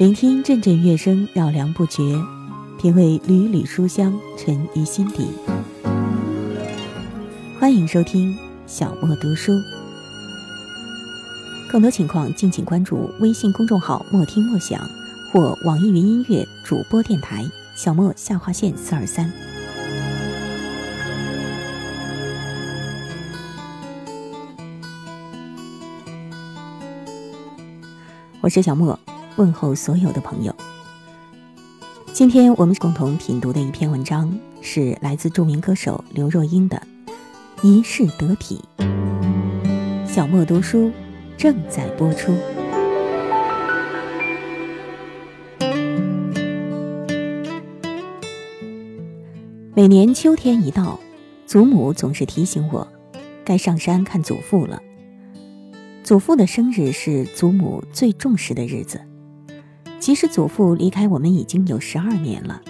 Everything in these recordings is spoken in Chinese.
聆听阵阵乐声，绕梁不绝；品味缕缕书香，沉于心底。欢迎收听小莫读书，更多情况敬请关注微信公众号“莫听莫想”或网易云音乐主播电台“小莫下划线四二三”。我是小莫。问候所有的朋友。今天我们共同品读的一篇文章是来自著名歌手刘若英的《一世得体》。小莫读书正在播出。每年秋天一到，祖母总是提醒我，该上山看祖父了。祖父的生日是祖母最重视的日子。即使祖父离开我们已经有十二年了，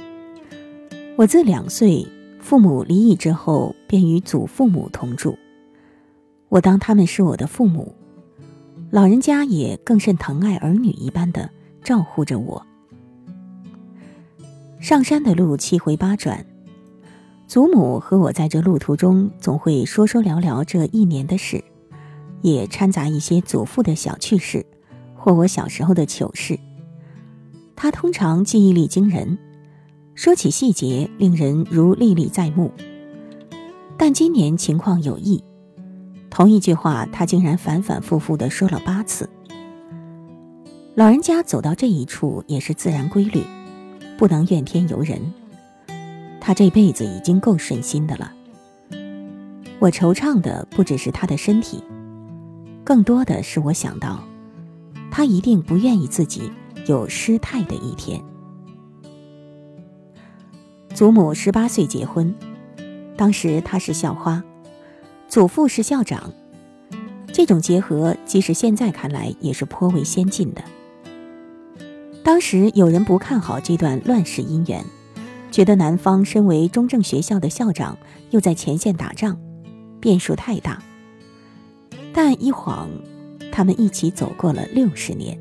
我自两岁父母离异之后，便与祖父母同住。我当他们是我的父母，老人家也更甚疼爱儿女一般的照护着我。上山的路七回八转，祖母和我在这路途中总会说说聊聊这一年的事，也掺杂一些祖父的小趣事，或我小时候的糗事。他通常记忆力惊人，说起细节令人如历历在目。但今年情况有异，同一句话他竟然反反复复的说了八次。老人家走到这一处也是自然规律，不能怨天尤人。他这辈子已经够顺心的了。我惆怅的不只是他的身体，更多的是我想到，他一定不愿意自己。有失态的一天。祖母十八岁结婚，当时她是校花，祖父是校长，这种结合，即使现在看来也是颇为先进的。当时有人不看好这段乱世姻缘，觉得男方身为中正学校的校长，又在前线打仗，变数太大。但一晃，他们一起走过了六十年。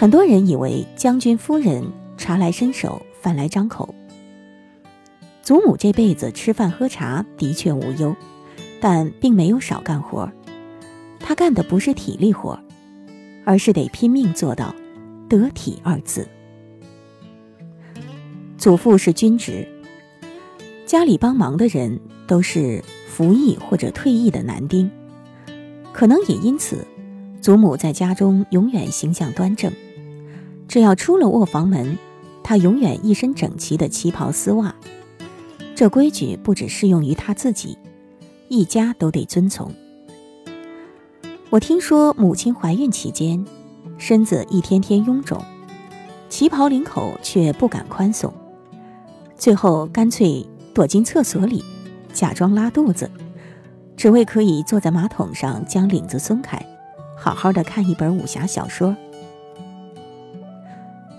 很多人以为将军夫人茶来伸手，饭来张口。祖母这辈子吃饭喝茶的确无忧，但并没有少干活。她干的不是体力活，而是得拼命做到“得体”二字。祖父是军职，家里帮忙的人都是服役或者退役的男丁，可能也因此，祖母在家中永远形象端正。只要出了卧房门，他永远一身整齐的旗袍丝袜。这规矩不只适用于他自己，一家都得遵从。我听说母亲怀孕期间，身子一天天臃肿，旗袍领口却不敢宽松，最后干脆躲进厕所里，假装拉肚子，只为可以坐在马桶上将领子松开，好好的看一本武侠小说。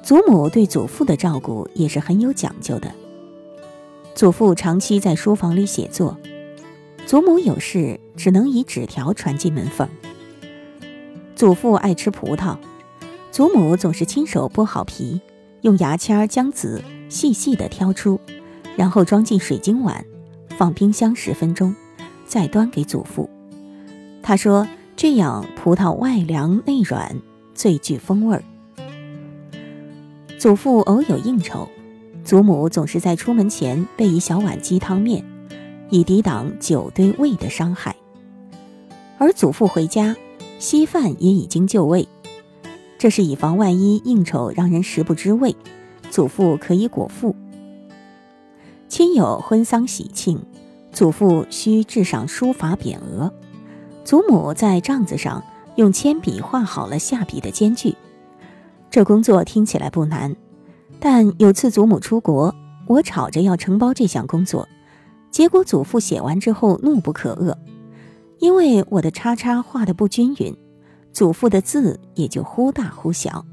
祖母对祖父的照顾也是很有讲究的。祖父长期在书房里写作，祖母有事只能以纸条传进门缝。祖父爱吃葡萄，祖母总是亲手剥好皮，用牙签将籽细细的挑出，然后装进水晶碗，放冰箱十分钟，再端给祖父。他说：“这样葡萄外凉内软，最具风味儿。”祖父偶有应酬，祖母总是在出门前备一小碗鸡汤面，以抵挡酒对胃的伤害。而祖父回家，稀饭也已经就位，这是以防万一应酬让人食不知味，祖父可以果腹。亲友婚丧喜庆，祖父需制上书法匾额，祖母在帐子上用铅笔画好了下笔的间距。这工作听起来不难，但有次祖母出国，我吵着要承包这项工作，结果祖父写完之后怒不可遏，因为我的叉叉画的不均匀，祖父的字也就忽大忽小。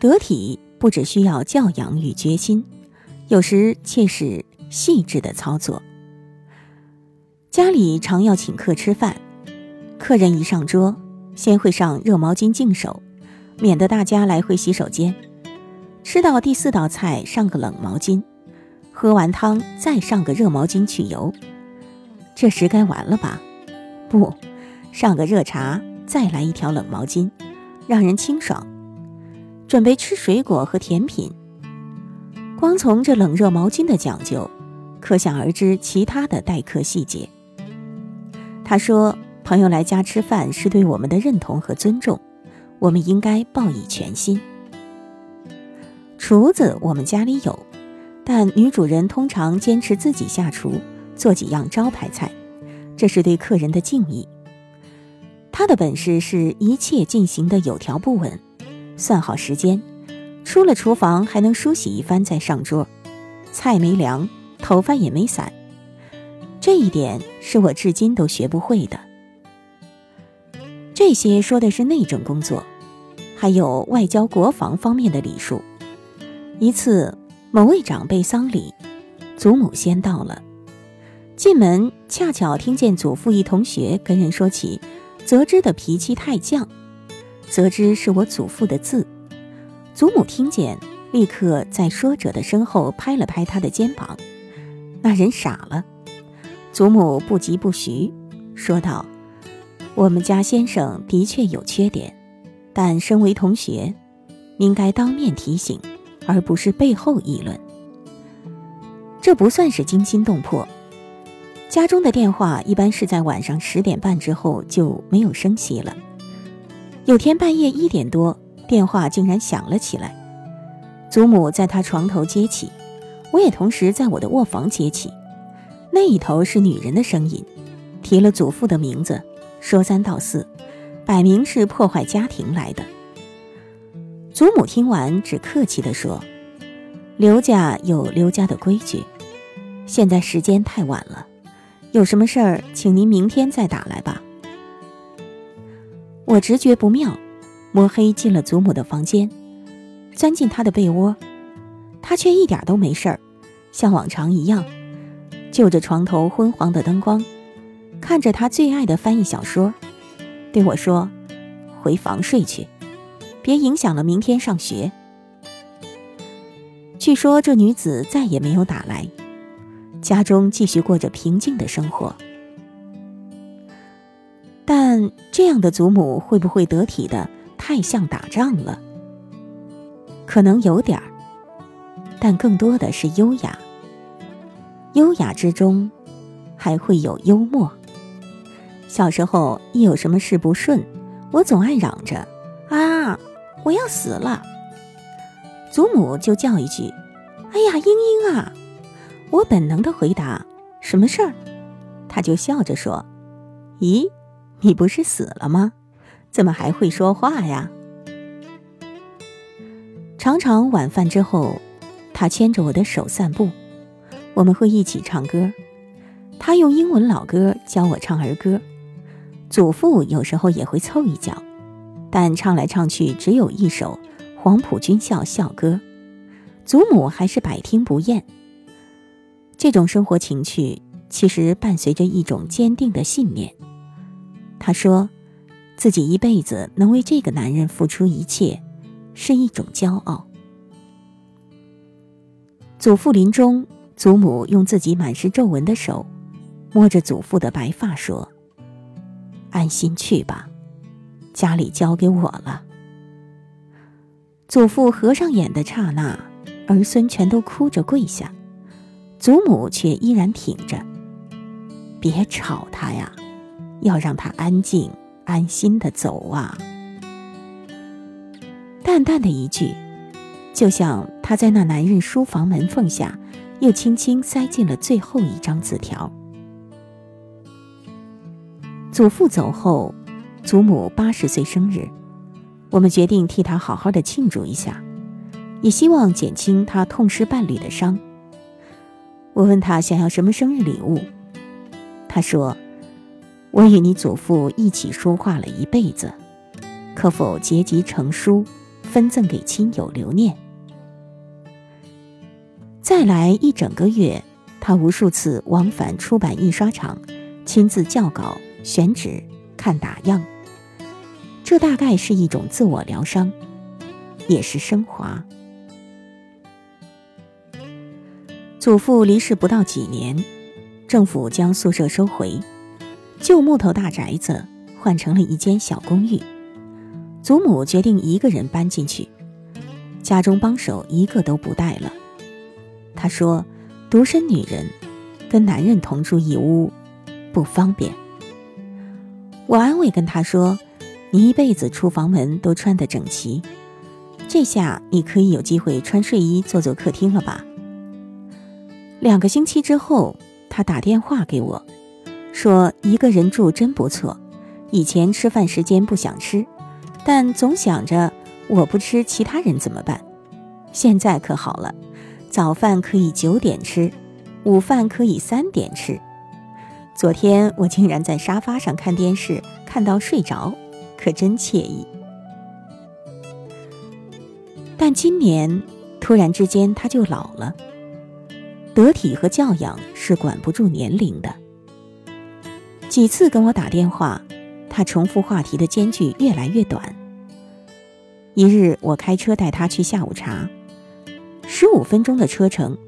得体不只需要教养与决心，有时却是细致的操作。家里常要请客吃饭，客人一上桌。先会上热毛巾净手，免得大家来回洗手间。吃到第四道菜，上个冷毛巾；喝完汤，再上个热毛巾去油。这时该完了吧？不，上个热茶，再来一条冷毛巾，让人清爽。准备吃水果和甜品。光从这冷热毛巾的讲究，可想而知其他的待客细节。他说：“朋友来家吃饭是对我们的认同和尊重，我们应该报以全心。”厨子我们家里有，但女主人通常坚持自己下厨做几样招牌菜，这是对客人的敬意。她的本事是一切进行的有条不紊，算好时间，出了厨房还能梳洗一番再上桌，菜没凉，头发也没散，这一点是我至今都学不会的。这些说的是内政工作，还有外交国防方面的礼数。一次，某位长辈丧礼，祖母先到了。进门恰巧听见祖父一同学跟人说起，泽之的脾气太犟。泽之是我祖父的字。祖母听见，立刻在说者的身后拍了拍他的肩膀。那人傻了。祖母不疾不徐说道：“我们家先生的确有缺点，但身为同学，应该当面提醒。”而不是背后议论，这不算是惊心动魄。家中的电话一般是在晚上十点半之后就没有声息了。有天半夜一点多，电话竟然响了起来。祖母在她床头接起，我也同时在我的卧房接起。那一头是女人的声音，提了祖父的名字，说三道四，摆明是破坏家庭来的。祖母听完，只客气地说：“刘家有刘家的规矩，现在时间太晚了，有什么事儿，请您明天再打来吧。”我直觉不妙，摸黑进了祖母的房间，钻进她的被窝，她却一点都没事儿，像往常一样，就着床头昏黄的灯光，看着他最爱的翻译小说，对我说：“回房睡去。”别影响了明天上学。据说这女子再也没有打来，家中继续过着平静的生活。但这样的祖母会不会得体的太像打仗了？可能有点儿，但更多的是优雅。优雅之中，还会有幽默。小时候一有什么事不顺，我总爱嚷着啊。我要死了，祖母就叫一句：“哎呀，英英啊！”我本能的回答：“什么事儿？”他就笑着说：“咦，你不是死了吗？怎么还会说话呀？”常常晚饭之后，他牵着我的手散步，我们会一起唱歌。他用英文老歌教我唱儿歌，祖父有时候也会凑一脚。但唱来唱去只有一首《黄埔军校校歌》，祖母还是百听不厌。这种生活情趣其实伴随着一种坚定的信念。她说，自己一辈子能为这个男人付出一切，是一种骄傲。祖父临终，祖母用自己满是皱纹的手摸着祖父的白发说：“安心去吧。”家里交给我了。祖父合上眼的刹那，儿孙全都哭着跪下，祖母却依然挺着。别吵他呀，要让他安静、安心的走啊。淡淡的一句，就像他在那男人书房门缝下，又轻轻塞进了最后一张字条。祖父走后。祖母八十岁生日，我们决定替她好好的庆祝一下，也希望减轻她痛失伴侣的伤。我问他想要什么生日礼物，他说：“我与你祖父一起说话了一辈子，可否结集成书，分赠给亲友留念？”再来一整个月，他无数次往返出版印刷厂，亲自校稿、选址、看打样。这大概是一种自我疗伤，也是升华。祖父离世不到几年，政府将宿舍收回，旧木头大宅子换成了一间小公寓。祖母决定一个人搬进去，家中帮手一个都不带了。她说：“独身女人跟男人同住一屋，不方便。”我安慰跟他说：“你一辈子出房门都穿得整齐，这下你可以有机会穿睡衣坐坐客厅了吧？”两个星期之后，他打电话给我，说一个人住真不错。以前吃饭时间不想吃，但总想着我不吃，其他人怎么办？现在可好了，早饭可以九点吃，午饭可以三点吃。昨天我竟然在沙发上看电视，看到睡着，可真惬意。但今年突然之间他就老了。得体和教养是管不住年龄的。几次跟我打电话，他重复话题的间距越来越短。一日，我开车带他去下午茶，十五分钟的车程，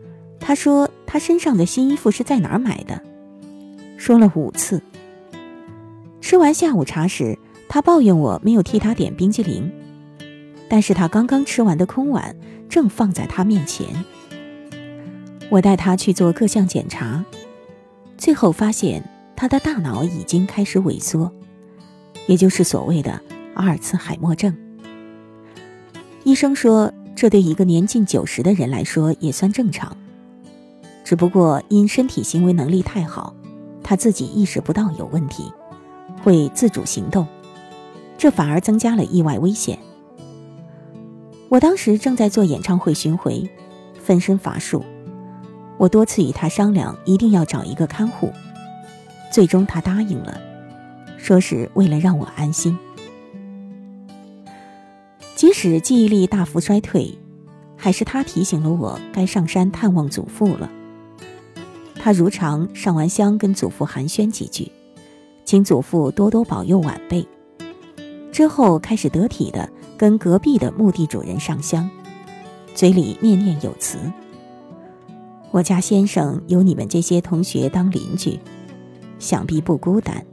他说他身上的新衣服是在哪儿买的，说了五次。吃完下午茶时，他抱怨我没有替他点冰激凌，但是他刚刚吃完的空碗正放在他面前。我带他去做各项检查，最后发现他的大脑已经开始萎缩，也就是所谓的阿尔茨海默症。医生说，这对一个年近九十的人来说也算正常，只不过因身体行为能力太好，他自己意识不到有问题，会自主行动，这反而增加了意外危险。我当时正在做演唱会巡回，分身乏术。我多次与他商量，一定要找一个看护，最终他答应了，说是为了让我安心。即使记忆力大幅衰退，还是他提醒了我该上山探望祖父了。他如常上完香，跟祖父寒暄几句，请祖父多多保佑晚辈。之后开始得体的跟隔壁的墓地主人上香，嘴里念念有词。我家先生有你们这些同学当邻居，想必不孤单。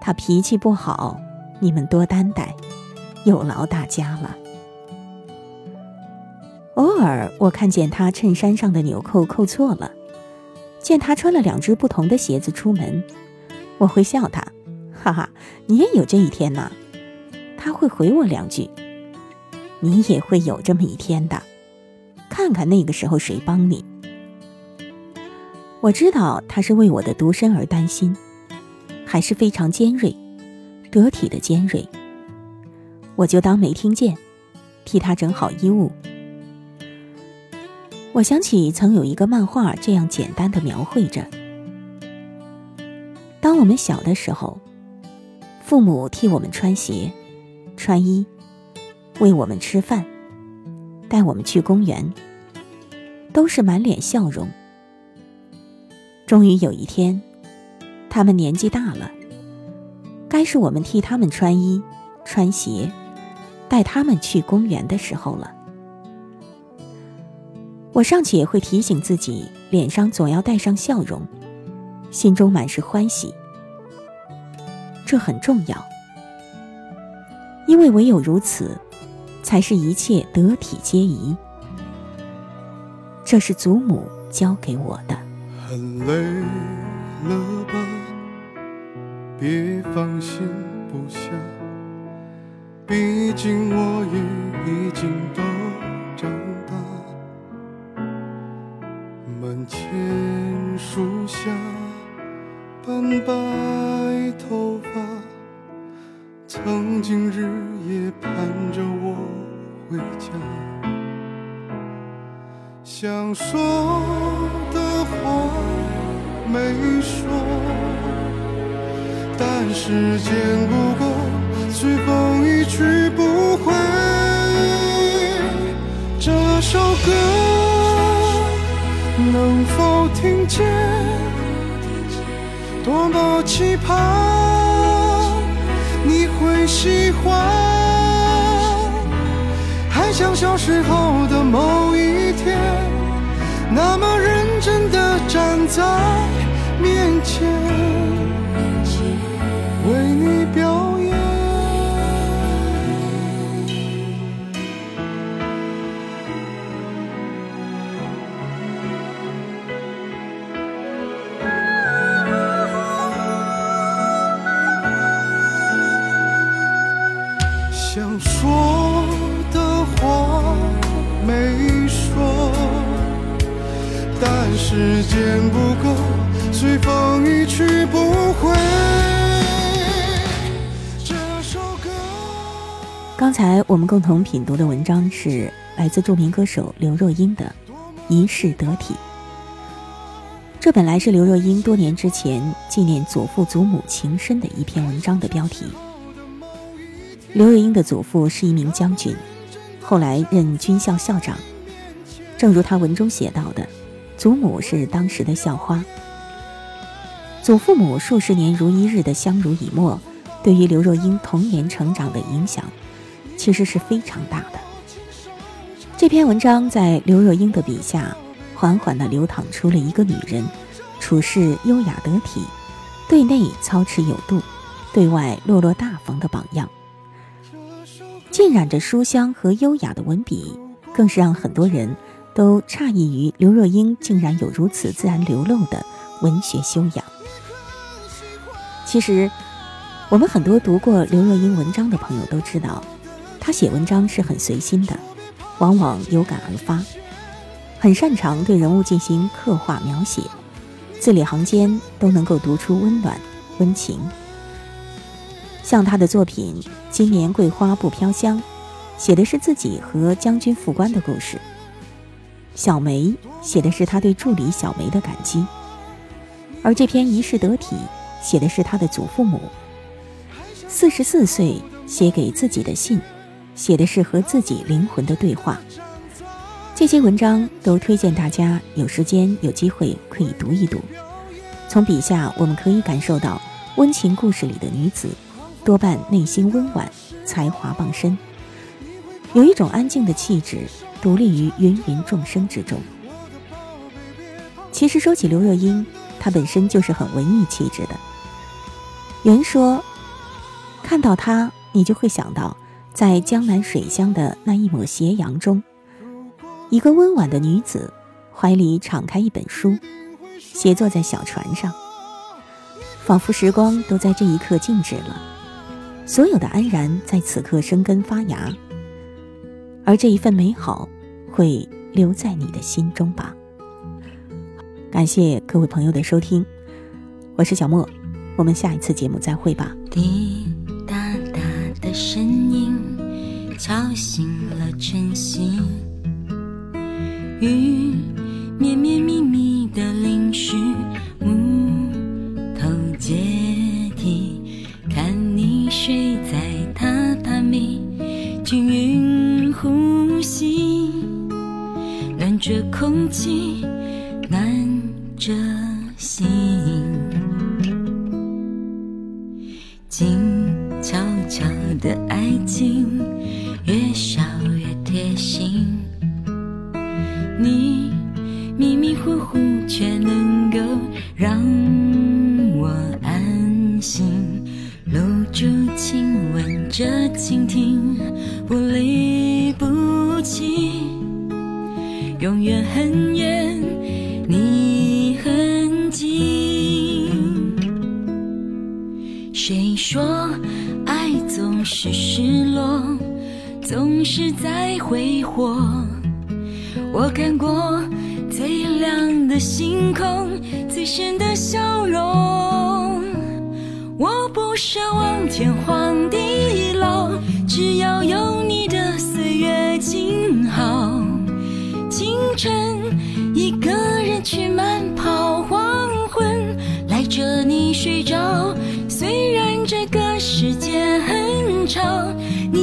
他脾气不好，你们多担待，有劳大家了。偶尔我看见他衬衫上的纽扣扣错了，见他穿了两只不同的鞋子出门，我会笑他，哈哈，你也有这一天呐。他会回我两句，你也会有这么一天的，看看那个时候谁帮你。我知道他是为我的独身而担心，还是非常尖锐、得体的尖锐。我就当没听见，替他整好衣物。我想起曾有一个漫画这样简单的描绘着：当我们小的时候，父母替我们穿鞋、穿衣，喂我们吃饭，带我们去公园，都是满脸笑容。终于有一天，他们年纪大了，该是我们替他们穿衣、穿鞋，带他们去公园的时候了。我尚且会提醒自己，脸上总要带上笑容，心中满是欢喜。这很重要，因为唯有如此，才是一切得体皆宜。这是祖母教给我的。很累了吧？别放心不下，毕竟我也已经首歌能否听见？多么期盼你会。喜欢，还像小时候的某一天，那么认真的站在面前，为你表想说的话没说，但时间不够，随风一去不回。这首歌。刚才我们共同品读的文章是来自著名歌手刘若英的《一世得体》。这本来是刘若英多年之前纪念祖父祖母情深的一篇文章的标题。刘若英的祖父是一名将军，后来任军校校长。正如他文中写到的，祖母是当时的校花。祖父母数十年如一日的相濡以沫，对于刘若英童年成长的影响，其实是非常大的。这篇文章在刘若英的笔下，缓缓地流淌出了一个女人处事优雅得体，对内操持有度，对外落落大方的榜样。浸染着书香和优雅的文笔，更是让很多人都诧异于刘若英竟然有如此自然流露的文学修养。其实，我们很多读过刘若英文章的朋友都知道，她写文章是很随心的，往往有感而发，很擅长对人物进行刻画描写，字里行间都能够读出温暖、温情。像他的作品《今年桂花不飘香》，写的是自己和将军副官的故事；《小梅》写的是他对助理小梅的感激；而这篇《一世得体》写的是他的祖父母。四十四岁写给自己的信，写的是和自己灵魂的对话。这些文章都推荐大家有时间有机会可以读一读。从笔下我们可以感受到温情故事里的女子。多半内心温婉，才华傍身，有一种安静的气质，独立于芸芸众生之中。其实说起刘若英，她本身就是很文艺气质的。有人说，看到她，你就会想到在江南水乡的那一抹斜阳中，一个温婉的女子，怀里敞开一本书，斜坐在小船上，仿佛时光都在这一刻静止了。所有的安然在此刻生根发芽，而这一份美好会留在你的心中吧。感谢各位朋友的收听，我是小莫，我们下一次节目再会吧。滴答答的声音敲醒了晨曦，雨绵绵密密的淋湿情永远很远，你很近。谁说爱总是失落，总是在挥霍？我看过最亮的星空，最深的笑容。我不奢望天荒地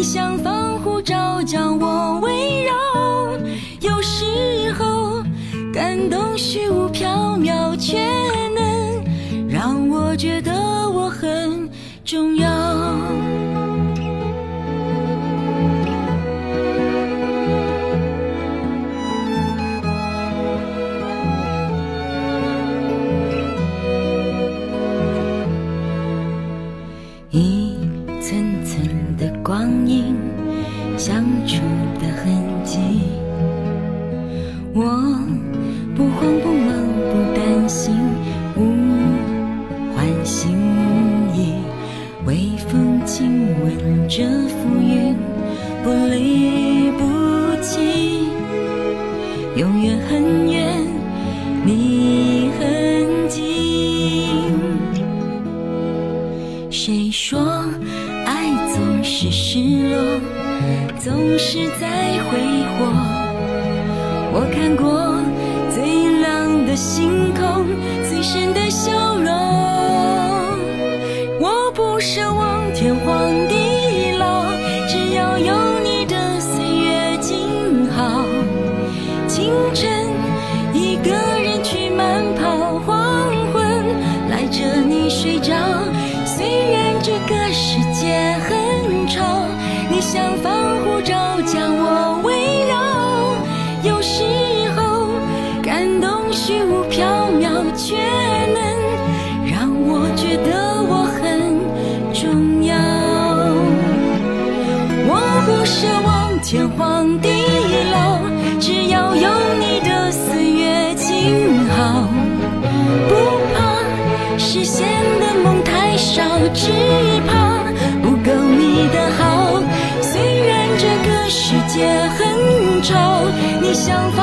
你像防护罩将我围绕。有时候，感动虚无缥缈，却能让我觉得我。很重要。总是在挥霍。我看过最亮的星空，最深的笑容。我不奢望天荒地老，只要有你的岁月静好。清晨一个人去慢跑，黄昏赖着你睡着。虽然这个世界很吵，你想放。就将我。相逢